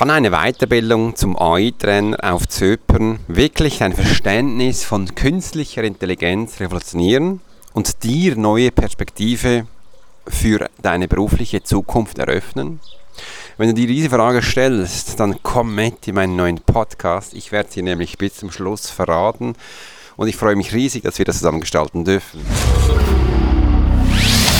Kann eine Weiterbildung zum AI-Trainer auf Zypern wirklich dein Verständnis von künstlicher Intelligenz revolutionieren und dir neue Perspektive für deine berufliche Zukunft eröffnen? Wenn du dir diese Frage stellst, dann komm mit in meinen neuen Podcast. Ich werde sie nämlich bis zum Schluss verraten und ich freue mich riesig, dass wir das zusammen gestalten dürfen.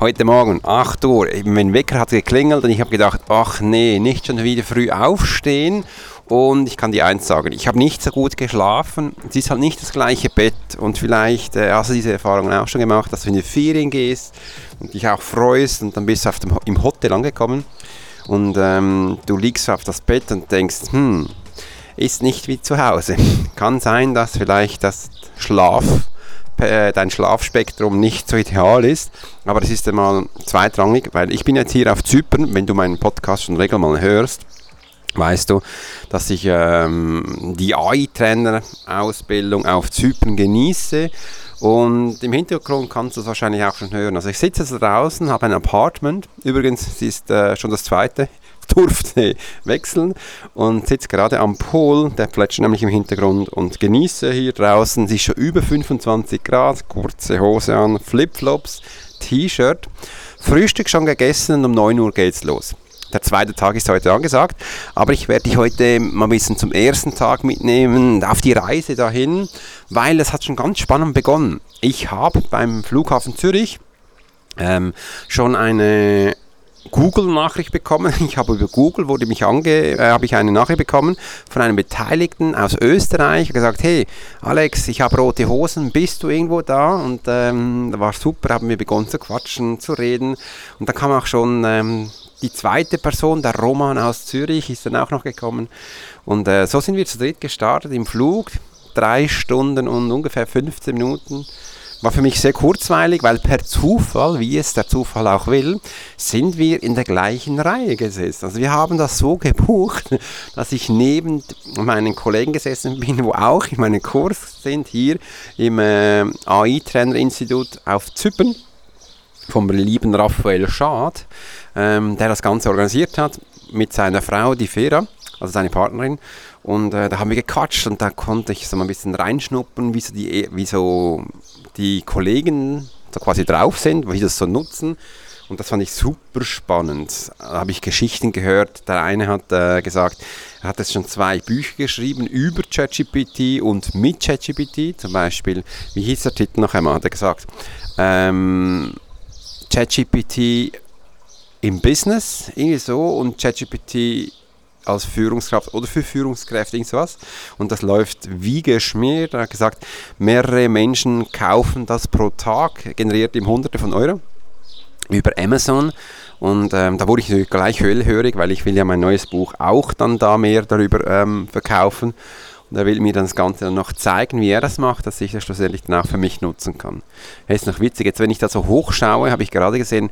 heute Morgen 8 Uhr. Mein Wecker hat geklingelt und ich habe gedacht, ach nee, nicht schon wieder früh aufstehen. Und ich kann dir eins sagen, ich habe nicht so gut geschlafen. Es ist halt nicht das gleiche Bett. Und vielleicht äh, hast du diese Erfahrung auch schon gemacht, dass du in die Ferien gehst und dich auch freust und dann bist du auf dem, im Hotel angekommen und ähm, du liegst auf das Bett und denkst, hm, ist nicht wie zu Hause. Kann sein, dass vielleicht das Schlaf dein Schlafspektrum nicht so ideal ist. Aber das ist einmal zweitrangig, weil ich bin jetzt hier auf Zypern, wenn du meinen Podcast schon regelmäßig hörst, weißt du, dass ich ähm, die AI-Trainer-Ausbildung auf Zypern genieße. Und im Hintergrund kannst du es wahrscheinlich auch schon hören. Also ich sitze jetzt draußen, habe ein Apartment. Übrigens, es ist äh, schon das zweite durfte wechseln und sitze gerade am Pool, der plätschert nämlich im Hintergrund und genieße hier draußen. Es ist schon über 25 Grad, kurze Hose an, Flipflops, T-Shirt. Frühstück schon gegessen und um 9 Uhr geht's los. Der zweite Tag ist heute angesagt, aber ich werde dich heute mal ein bisschen zum ersten Tag mitnehmen, auf die Reise dahin, weil es hat schon ganz spannend begonnen. Ich habe beim Flughafen Zürich ähm, schon eine Google-Nachricht bekommen. Ich habe über Google wurde mich ange, äh, habe ich eine Nachricht bekommen von einem Beteiligten aus Österreich, gesagt, hey Alex, ich habe rote Hosen, bist du irgendwo da? Und ähm, war super, haben wir begonnen zu quatschen, zu reden. Und dann kam auch schon ähm, die zweite Person, der Roman aus Zürich, ist dann auch noch gekommen. Und äh, so sind wir zu dritt gestartet im Flug, drei Stunden und ungefähr 15 Minuten war für mich sehr kurzweilig, weil per Zufall, wie es der Zufall auch will, sind wir in der gleichen Reihe gesessen. Also wir haben das so gebucht, dass ich neben meinen Kollegen gesessen bin, wo auch in meinem Kurs sind, hier im äh, AI-Trainer-Institut auf Zypern vom lieben Raphael Schad, ähm, der das Ganze organisiert hat mit seiner Frau, die Fera, also seine Partnerin. Und äh, da haben wir gequatscht und da konnte ich so mal ein bisschen reinschnuppern, wie so die, wie so die Kollegen so quasi drauf sind, wie sie das so nutzen. Und das fand ich super spannend. Da habe ich Geschichten gehört. Der eine hat äh, gesagt, er hat jetzt schon zwei Bücher geschrieben über ChatGPT und mit ChatGPT. Zum Beispiel, wie hieß der Titel noch einmal? Hat er gesagt, ähm, ChatGPT im Business, irgendwie so, und ChatGPT als Führungskraft oder für Führungskräfte irgendwas. Und das läuft wie geschmiert. Er hat gesagt, mehrere Menschen kaufen das pro Tag, generiert ihm Hunderte von Euro über Amazon. Und ähm, da wurde ich natürlich gleich hellhörig, weil ich will ja mein neues Buch auch dann da mehr darüber ähm, verkaufen. Und er will mir dann das Ganze dann noch zeigen, wie er das macht, dass ich das schlussendlich dann auch für mich nutzen kann. Es ist noch witzig, jetzt wenn ich da so hochschaue, habe ich gerade gesehen,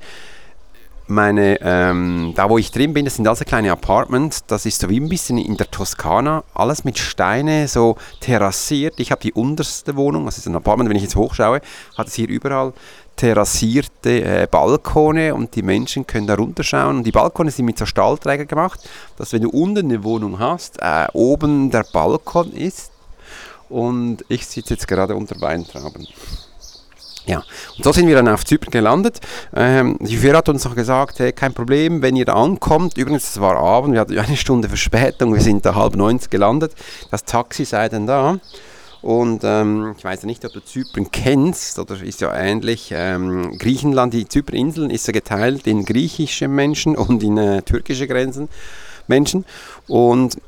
meine, ähm, da wo ich drin bin, das sind also kleine Apartments, das ist so wie ein bisschen in der Toskana, alles mit Steine, so terrassiert. Ich habe die unterste Wohnung, das ist ein Apartment, wenn ich jetzt hochschaue, hat es hier überall terrassierte äh, Balkone und die Menschen können da runterschauen. Und die Balkone sind mit so Stahlträger gemacht, dass wenn du unten eine Wohnung hast, äh, oben der Balkon ist. Und ich sitze jetzt gerade unter Weintrauben. Ja, und so sind wir dann auf Zypern gelandet. Ähm, die Führer hat uns noch gesagt, hey, kein Problem, wenn ihr da ankommt. Übrigens, es war Abend, wir hatten eine Stunde Verspätung, wir sind da halb neun gelandet. Das Taxi sei dann da. Und ähm, ich weiß ja nicht, ob du Zypern kennst, oder ist ja ähnlich. Ähm, Griechenland, die Zyperninseln, ist ja geteilt in griechische Menschen und in äh, türkische Grenzen Menschen. Und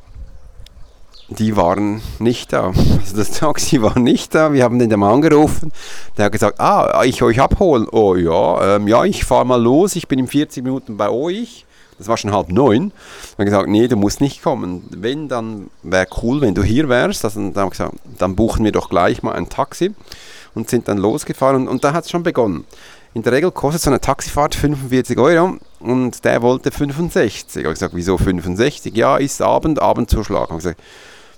die waren nicht da. Also das Taxi war nicht da. Wir haben den Mann angerufen. Der hat gesagt, ah, ich euch abholen. Oh ja, ähm, ja, ich fahre mal los. Ich bin in 40 Minuten bei euch. Das war schon halb neun. Dann gesagt, nee, du musst nicht kommen. Wenn, dann wäre cool, wenn du hier wärst. Also, dann haben wir gesagt, dann buchen wir doch gleich mal ein Taxi und sind dann losgefahren. Und, und da hat es schon begonnen. In der Regel kostet so eine Taxifahrt 45 Euro und der wollte 65. Ich habe gesagt, wieso 65? Ja, ist Abend, Abendzuschlag. Ich habe gesagt,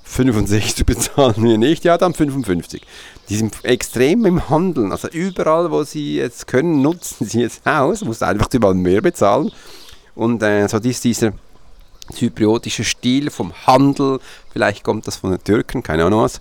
65 bezahlen wir nicht, ja, dann 55. Die sind extrem im Handeln. Also überall, wo sie jetzt können, nutzen sie es aus. Muss einfach überall mehr bezahlen. Und äh, so ist dieser zypriotische Stil vom Handel, vielleicht kommt das von den Türken, keine Ahnung was,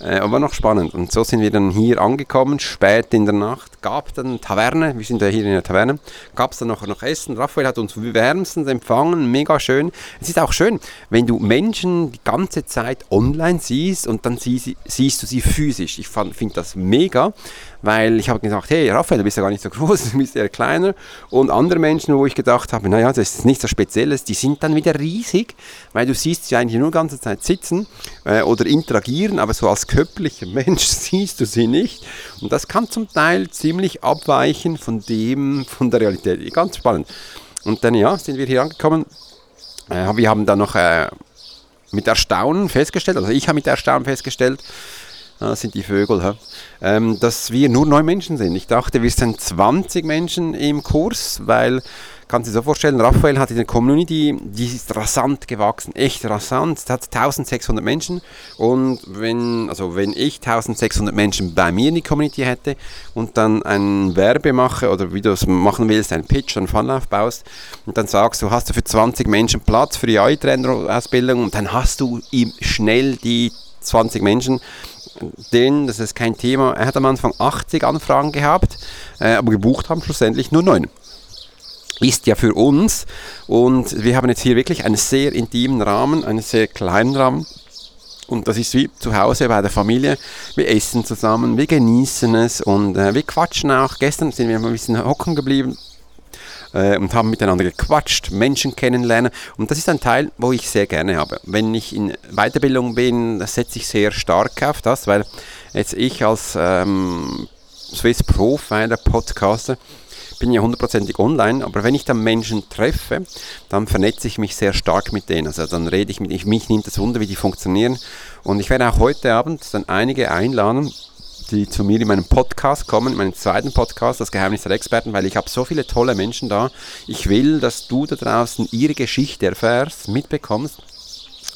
äh, aber noch spannend. Und so sind wir dann hier angekommen, spät in der Nacht, gab dann Taverne, wir sind ja hier in der Taverne, gab es dann noch, noch Essen. Raphael hat uns wärmstens empfangen, mega schön. Es ist auch schön, wenn du Menschen die ganze Zeit online siehst und dann sie, siehst du sie physisch. Ich finde das mega, weil ich habe gesagt, hey Raphael, du bist ja gar nicht so groß, du bist eher kleiner. Und andere Menschen, wo ich gedacht habe, naja, das ist nichts so Spezielles, die sind dann wieder riesig, weil du siehst sie eigentlich nur die ganze Zeit sitzen äh, oder interagieren, aber so als körperlicher Mensch siehst du sie nicht. Und das kann zum Teil ziemlich abweichen von dem, von der Realität. Ganz spannend. Und dann, ja, sind wir hier angekommen. Äh, wir haben dann noch äh, mit Erstaunen festgestellt, also ich habe mit Erstaunen festgestellt, das sind die Vögel, ähm, dass wir nur neun Menschen sind. Ich dachte, wir sind 20 Menschen im Kurs, weil kannst du dir so vorstellen, Raphael hat eine Community, die ist rasant gewachsen, echt rasant. Es hat 1600 Menschen und wenn, also wenn ich 1600 Menschen bei mir in die Community hätte und dann ein Werbe mache oder wie du es machen willst, einen Pitch, einen Funnel aufbaust und dann sagst du, hast du für 20 Menschen Platz für die AI-Trainer-Ausbildung und dann hast du ihm schnell die 20 Menschen, den, das ist kein Thema, er hat am Anfang 80 Anfragen gehabt, äh, aber gebucht haben schlussendlich nur 9 ist ja für uns. Und wir haben jetzt hier wirklich einen sehr intimen Rahmen, einen sehr kleinen Rahmen. Und das ist wie zu Hause bei der Familie. Wir essen zusammen, wir genießen es und äh, wir quatschen auch. Gestern sind wir ein bisschen hocken geblieben äh, und haben miteinander gequatscht, Menschen kennenlernen. Und das ist ein Teil, wo ich sehr gerne habe. Wenn ich in Weiterbildung bin, setze ich sehr stark auf das, weil jetzt ich als ähm, Swiss Profiler, Podcaster, bin ja hundertprozentig online, aber wenn ich dann Menschen treffe, dann vernetze ich mich sehr stark mit denen. Also dann rede ich mit ihnen, mich nimmt das Wunder, wie die funktionieren. Und ich werde auch heute Abend dann einige einladen, die zu mir in meinem Podcast kommen, in meinem zweiten Podcast, das Geheimnis der Experten, weil ich habe so viele tolle Menschen da. Ich will, dass du da draußen ihre Geschichte erfährst, mitbekommst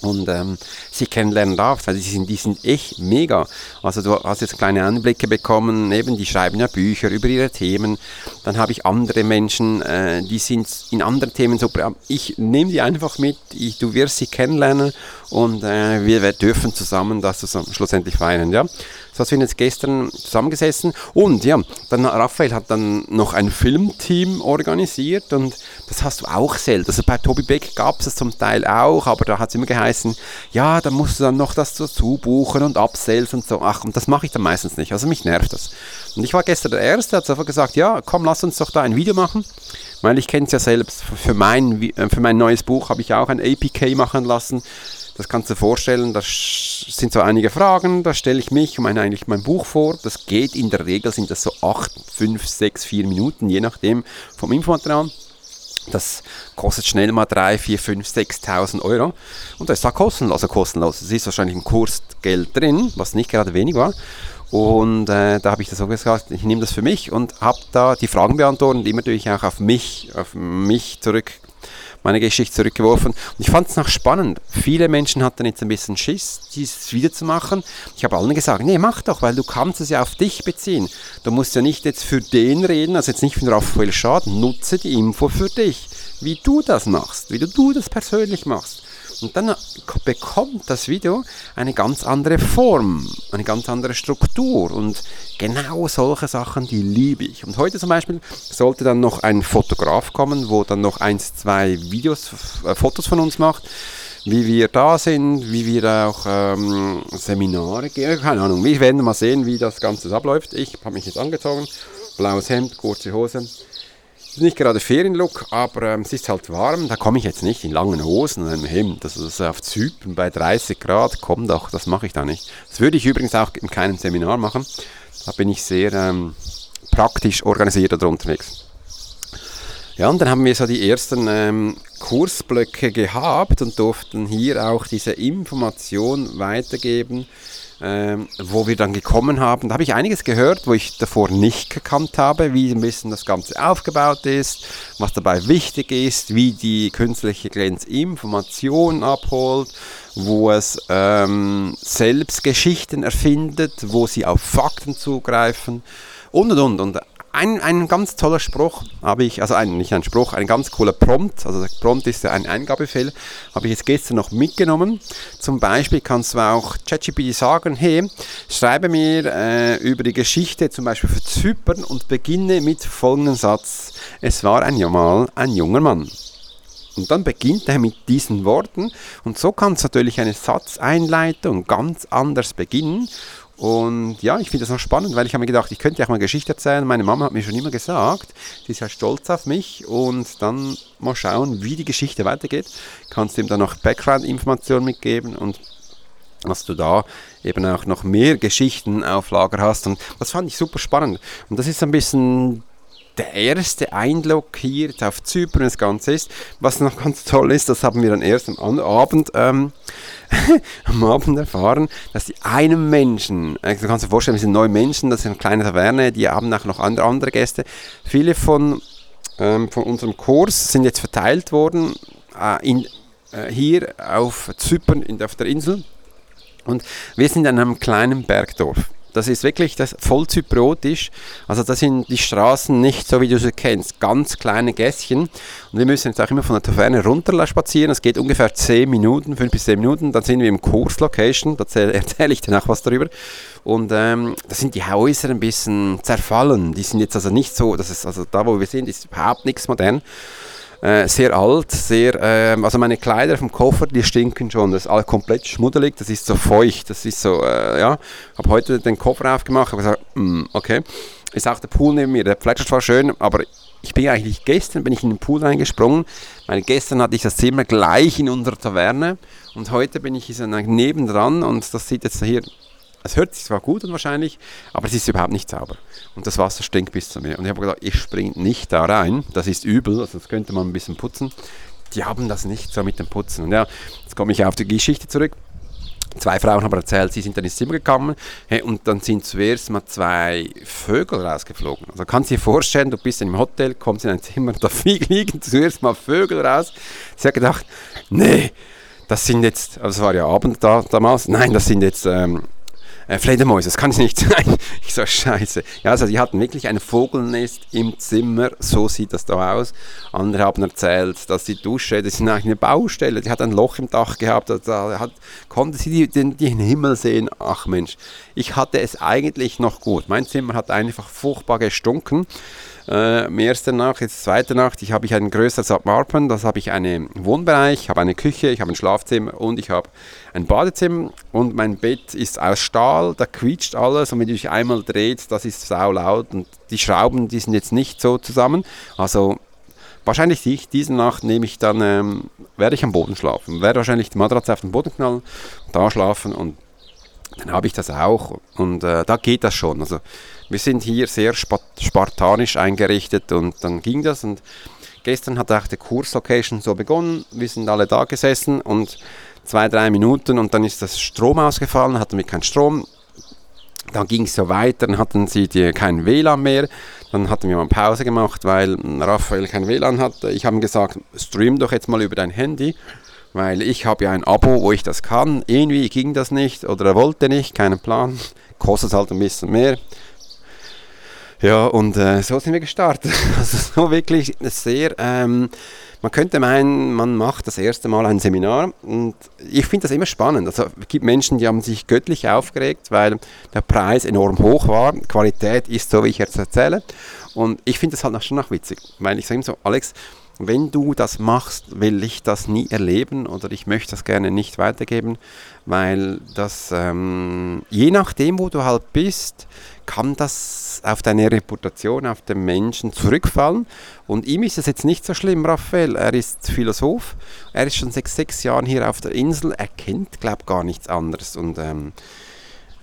und ähm, sie kennenlernen darfst, weil die sind, die sind echt mega. Also du hast jetzt kleine Einblicke bekommen, eben die schreiben ja Bücher über ihre Themen. Dann habe ich andere Menschen, äh, die sind in anderen Themen super. Ich nehme die einfach mit, ich, du wirst sie kennenlernen und äh, wir, wir dürfen zusammen das schlussendlich feiern. Ja? So sind jetzt gestern zusammengesessen und ja, dann Raphael hat dann noch ein Filmteam organisiert und das hast du auch selten. Also bei Tobi Beck gab es das zum Teil auch, aber da hat es immer geheißen, ja, da musst du dann noch das dazu buchen und Upsells und so. Ach, und das mache ich dann meistens nicht. Also mich nervt das. Und ich war gestern der Erste, hat einfach gesagt, ja, komm, lass uns doch da ein Video machen. Weil ich kenne es ja selbst, für mein, äh, für mein neues Buch habe ich auch ein APK machen lassen. Das kannst du dir vorstellen, das sind so einige Fragen, da stelle ich mich und meine eigentlich mein Buch vor. Das geht in der Regel, sind das so 8, 5, 6, 4 Minuten, je nachdem vom Infomaterial. Das kostet schnell mal 3, 4, 5, 6.000 Euro. Und das ist auch kostenlos. Also kostenlos. Es ist wahrscheinlich ein Kursgeld drin, was nicht gerade wenig war. Und äh, da habe ich das so gesagt, ich nehme das für mich und habe da die Fragen beantwortet, immer natürlich auch auf mich, auf mich zurück meine Geschichte zurückgeworfen. Und ich fand es noch spannend. Viele Menschen hatten jetzt ein bisschen Schiss, dieses wieder zu machen. Ich habe allen gesagt, nee, mach doch, weil du kannst es ja auf dich beziehen. Du musst ja nicht jetzt für den reden, also jetzt nicht für Raphael Schaden. Nutze die Info für dich, wie du das machst, wie du das persönlich machst. Und dann bekommt das Video eine ganz andere Form, eine ganz andere Struktur. Und genau solche Sachen, die liebe ich. Und heute zum Beispiel sollte dann noch ein Fotograf kommen, wo dann noch eins, zwei Videos, äh, Fotos von uns macht wie wir da sind, wie wir auch ähm, Seminare gehen. Keine Ahnung, wir werden mal sehen, wie das Ganze abläuft. Ich habe mich jetzt angezogen, blaues Hemd, kurze Hose. Es ist nicht gerade Ferienlook, aber ähm, es ist halt warm. Da komme ich jetzt nicht in langen Hosen und einem Hemd. Das ist auf Zypern bei 30 Grad. Komm doch, das mache ich da nicht. Das würde ich übrigens auch in keinem Seminar machen. Da bin ich sehr ähm, praktisch organisiert oder unterwegs. Ja, und dann haben wir so die ersten ähm, Kursblöcke gehabt und durften hier auch diese Information weitergeben, ähm, wo wir dann gekommen haben. Da habe ich einiges gehört, wo ich davor nicht gekannt habe, wie ein bisschen das Ganze aufgebaut ist, was dabei wichtig ist, wie die künstliche Intelligenz Informationen abholt, wo es ähm, selbst Geschichten erfindet, wo sie auf Fakten zugreifen und und und. und ein, ein ganz toller Spruch habe ich, also ein, nicht ein Spruch, ein ganz cooler Prompt, also Prompt ist ja ein Eingabefehl, habe ich jetzt gestern noch mitgenommen. Zum Beispiel kannst du auch ChatGPT sagen, hey, schreibe mir äh, über die Geschichte zum Beispiel für Zypern und beginne mit folgendem Satz. Es war ein ein junger Mann. Und dann beginnt er mit diesen Worten und so kannst du natürlich eine Satzeinleitung ganz anders beginnen und ja, ich finde das noch spannend, weil ich habe mir gedacht, ich könnte ja auch mal Geschichte erzählen. Meine Mama hat mir schon immer gesagt, sie ist ja stolz auf mich und dann mal schauen, wie die Geschichte weitergeht. Kannst du ihm dann noch Background-Informationen mitgeben und dass du da eben auch noch mehr Geschichten auf Lager hast. Und das fand ich super spannend. Und das ist ein bisschen der erste Eindruck hier auf Zypern das Ganze ist. Was noch ganz toll ist, das haben wir dann erst am Abend, ähm, am Abend erfahren, dass die einem Menschen, äh, du kannst dir vorstellen, wir sind neun Menschen, das ist eine kleine Taverne, die haben auch noch andere, andere Gäste. Viele von, ähm, von unserem Kurs sind jetzt verteilt worden äh, in, äh, hier auf Zypern, in, auf der Insel. Und wir sind in einem kleinen Bergdorf. Das ist wirklich das voll zypriotisch. Also das sind die Straßen nicht so, wie du sie kennst. Ganz kleine Gässchen. Und wir müssen jetzt auch immer von der Taverne runter spazieren. Es geht ungefähr 10 Minuten, 5 bis 10 Minuten. Dann sind wir im Kurslocation. Da erzähle, ich dir auch was darüber. Und ähm, da sind die Häuser ein bisschen zerfallen. Die sind jetzt also nicht so, das ist also da, wo wir sind, ist überhaupt nichts modern. Äh, sehr alt, sehr, äh, also meine Kleider vom Koffer, die stinken schon, das ist alles komplett schmuddelig, das ist so feucht, das ist so, äh, ja, habe heute den Koffer aufgemacht, habe gesagt, mm, okay, ist auch der Pool neben mir, der plätschert zwar schön, aber ich bin eigentlich gestern bin ich in den Pool reingesprungen, weil gestern hatte ich das Zimmer gleich in unserer Taverne und heute bin ich nebendran und das sieht jetzt hier es hört sich zwar gut an wahrscheinlich, aber es ist überhaupt nicht sauber. Und das Wasser stinkt bis zu mir. Und ich habe gedacht, ich springe nicht da rein. Das ist übel, also das könnte man ein bisschen putzen. Die haben das nicht so mit dem Putzen. Und ja, jetzt komme ich auf die Geschichte zurück. Zwei Frauen haben erzählt, sie sind dann ins Zimmer gekommen hey, und dann sind zuerst mal zwei Vögel rausgeflogen. Also kannst du dir vorstellen, du bist einem Hotel, kommst in ein Zimmer, da fliegen zuerst mal Vögel raus. Sie hat gedacht, nee, das sind jetzt, also es war ja Abend da damals, nein, das sind jetzt ähm, äh, Fledermäuse, das kann es nicht sein. Ich so, scheiße. Ja, also die hatten wirklich ein Vogelnest im Zimmer, so sieht das da aus. Andere haben erzählt, dass die Dusche, das ist eigentlich eine Baustelle, die hat ein Loch im Dach gehabt, da hat, konnte sie den, den Himmel sehen. Ach Mensch, ich hatte es eigentlich noch gut. Mein Zimmer hat einfach furchtbar gestunken äh, erste Nacht, jetzt zweite Nacht, ich habe ich ein größeres Apartment, das habe ich einen Wohnbereich, ich habe eine Küche, ich habe ein Schlafzimmer und ich habe ein Badezimmer und mein Bett ist aus Stahl, da quietscht alles und wenn du dich einmal dreht, das ist sau laut und die Schrauben, die sind jetzt nicht so zusammen, also wahrscheinlich nicht. Diese Nacht nehme ich dann, ähm, werde ich am Boden schlafen. Werde wahrscheinlich die Matratze auf den Boden knallen, da schlafen und dann habe ich das auch. Und äh, da geht das schon. Also wir sind hier sehr spartanisch eingerichtet und dann ging das. Und gestern hat auch die Kurslocation so begonnen. Wir sind alle da gesessen und zwei, drei Minuten und dann ist das Strom ausgefallen, hatten wir keinen Strom. Dann ging es so weiter, dann hatten sie die, kein WLAN mehr. Dann hatten wir mal Pause gemacht, weil Raphael kein WLAN hatte. Ich habe ihm gesagt, stream doch jetzt mal über dein Handy, weil ich habe ja ein Abo, wo ich das kann. Irgendwie ging das nicht oder er wollte nicht, keinen Plan. Kostet halt ein bisschen mehr. Ja, und äh, so sind wir gestartet. Also so wirklich sehr, ähm, man könnte meinen, man macht das erste Mal ein Seminar und ich finde das immer spannend. Also es gibt Menschen, die haben sich göttlich aufgeregt, weil der Preis enorm hoch war. Qualität ist so, wie ich jetzt erzähle. Und ich finde das halt schon noch witzig, weil ich sage ihm so, Alex, wenn du das machst, will ich das nie erleben oder ich möchte das gerne nicht weitergeben, weil das, ähm, je nachdem, wo du halt bist, kann das auf deine Reputation, auf den Menschen zurückfallen. Und ihm ist es jetzt nicht so schlimm, Raphael. Er ist Philosoph, er ist schon seit sechs Jahren hier auf der Insel, er kennt, glaube ich, gar nichts anderes. Und ähm,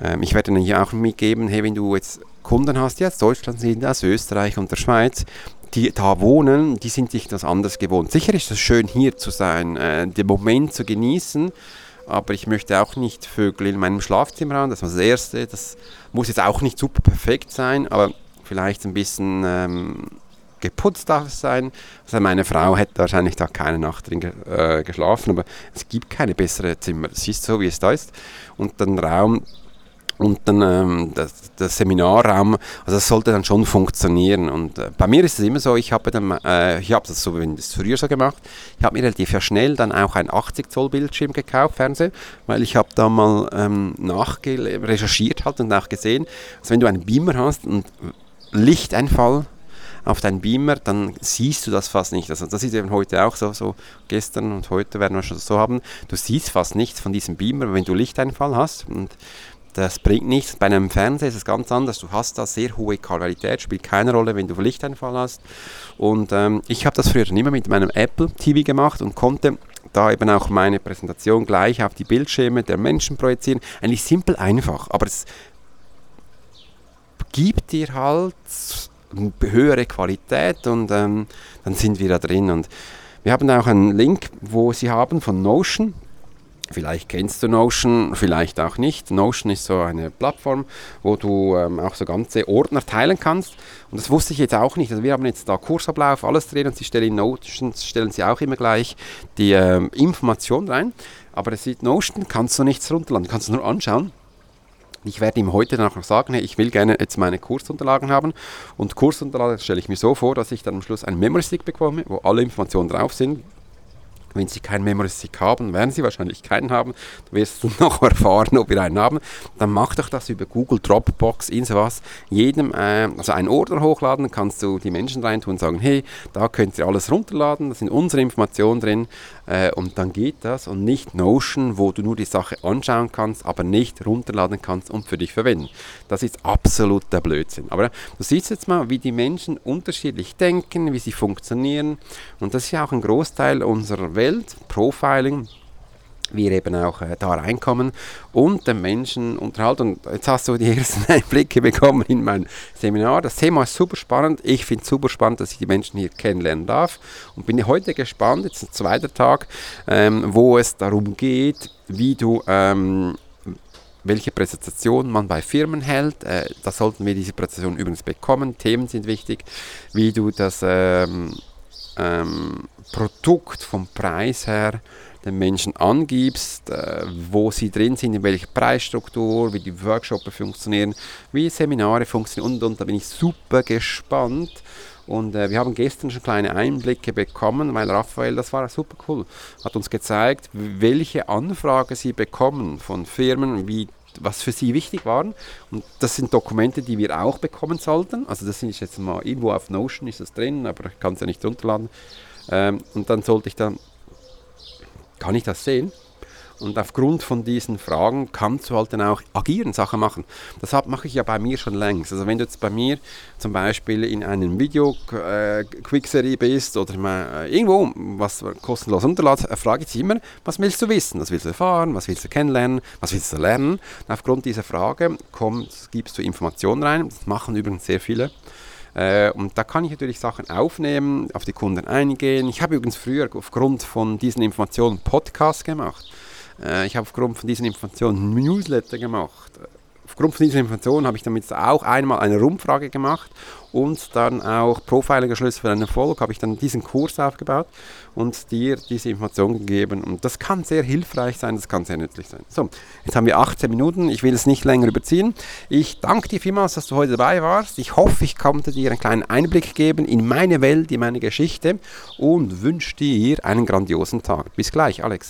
ähm, ich werde Ihnen hier auch mitgeben, hey, wenn du jetzt Kunden hast, die aus Deutschland sind, aus Österreich und der Schweiz, die da wohnen, die sind sich das anders gewohnt. Sicher ist es schön, hier zu sein, äh, den Moment zu genießen, aber ich möchte auch nicht Vögel in meinem Schlafzimmer haben. Das war das Erste. Das muss jetzt auch nicht super perfekt sein, aber vielleicht ein bisschen ähm, geputzt darf es sein. Also meine Frau hätte wahrscheinlich da keine Nacht drin ge äh, geschlafen, aber es gibt keine bessere Zimmer. Es ist so, wie es da ist. Und den Raum und dann ähm, das, das, Seminarraum, also das sollte dann schon funktionieren. Und äh, bei mir ist es immer so, ich habe dann, äh, ich habe das so, wenn das früher so gemacht, ich habe mir relativ schnell dann auch ein 80 Zoll Bildschirm gekauft, Fernseher, weil ich habe da mal ähm, recherchiert halt und auch gesehen, dass wenn du einen Beamer hast und Lichteinfall auf deinen Beamer, dann siehst du das fast nicht. Also das ist eben heute auch so, so gestern und heute werden wir schon so haben, du siehst fast nichts von diesem Beamer, wenn du Lichteinfall hast. Und das bringt nichts. Bei einem Fernseher ist es ganz anders. Du hast da sehr hohe Qualität, spielt keine Rolle, wenn du Lichteinfall hast. Und ähm, ich habe das früher immer mit meinem Apple TV gemacht und konnte da eben auch meine Präsentation gleich auf die Bildschirme der Menschen projizieren. Eigentlich simpel einfach, aber es gibt dir halt höhere Qualität und ähm, dann sind wir da drin. Und wir haben auch einen Link, wo Sie haben von Notion. Vielleicht kennst du Notion, vielleicht auch nicht. Notion ist so eine Plattform, wo du ähm, auch so ganze Ordner teilen kannst. Und das wusste ich jetzt auch nicht. Also wir haben jetzt da Kursablauf, alles drin und sie stellen in Notion stellen sie auch immer gleich die ähm, Information rein. Aber es sieht Notion, kannst du nichts runterladen, kannst du nur anschauen. Ich werde ihm heute danach noch sagen, hey, ich will gerne jetzt meine Kursunterlagen haben. Und Kursunterlagen stelle ich mir so vor, dass ich dann am Schluss einen Memory Stick bekomme, wo alle Informationen drauf sind, wenn Sie keinen Memory Stick haben, werden Sie wahrscheinlich keinen haben. Du wirst noch erfahren, ob wir einen haben. Dann mach doch das über Google Dropbox, in sowas. Jedem, äh, also einen Ordner hochladen, kannst du die Menschen reintun und sagen, hey, da könnt ihr alles runterladen, da sind unsere Informationen drin. Äh, und dann geht das und nicht Notion, wo du nur die Sache anschauen kannst, aber nicht runterladen kannst und für dich verwenden. Das ist absoluter Blödsinn. Aber du siehst jetzt mal, wie die Menschen unterschiedlich denken, wie sie funktionieren. Und das ist ja auch ein Großteil unserer Welt, Profiling wir eben auch äh, da reinkommen und den Menschen unterhalten. Und jetzt hast du die ersten Einblicke bekommen in mein Seminar. Das Thema ist super spannend. Ich finde es super spannend, dass ich die Menschen hier kennenlernen darf. Und bin heute gespannt, jetzt ein zweiter Tag, ähm, wo es darum geht, wie du ähm, welche Präsentation man bei Firmen hält. Äh, da sollten wir diese Präsentation übrigens bekommen. Themen sind wichtig, wie du das ähm, ähm, Produkt vom Preis her den Menschen angibst, äh, wo sie drin sind, in welcher Preisstruktur, wie die Workshops funktionieren, wie Seminare funktionieren und, und da bin ich super gespannt. Und äh, wir haben gestern schon kleine Einblicke bekommen, weil Raphael, das war super cool, hat uns gezeigt, welche Anfragen sie bekommen von Firmen, wie was für sie wichtig waren. Und das sind Dokumente, die wir auch bekommen sollten. Also das ist jetzt mal irgendwo auf Notion ist das drin, aber ich kann es ja nicht runterladen. Ähm, und dann sollte ich dann kann ich das sehen? Und aufgrund von diesen Fragen kannst du halt dann auch agieren, Sachen machen. Das mache ich ja bei mir schon längst. Also wenn du jetzt bei mir zum Beispiel in einem Video äh, bist oder äh, irgendwo was kostenlos runterladest, äh, frage ich dich immer, was willst du wissen? Was willst du erfahren? Was willst du kennenlernen? Was willst du lernen? Und aufgrund dieser Frage kommst, gibst du Informationen rein. Das machen übrigens sehr viele. Äh, und da kann ich natürlich Sachen aufnehmen, auf die Kunden eingehen. Ich habe übrigens früher aufgrund von diesen Informationen Podcasts gemacht. Äh, ich habe aufgrund von diesen Informationen Newsletter gemacht aufgrund von dieser Information habe ich damit auch einmal eine Rumfrage gemacht und dann auch Profiling-Schlüssel für einen Erfolg, habe ich dann diesen Kurs aufgebaut und dir diese Information gegeben. Und das kann sehr hilfreich sein, das kann sehr nützlich sein. So, jetzt haben wir 18 Minuten, ich will es nicht länger überziehen. Ich danke dir vielmals, dass du heute dabei warst. Ich hoffe, ich konnte dir einen kleinen Einblick geben in meine Welt, in meine Geschichte und wünsche dir einen grandiosen Tag. Bis gleich, Alex.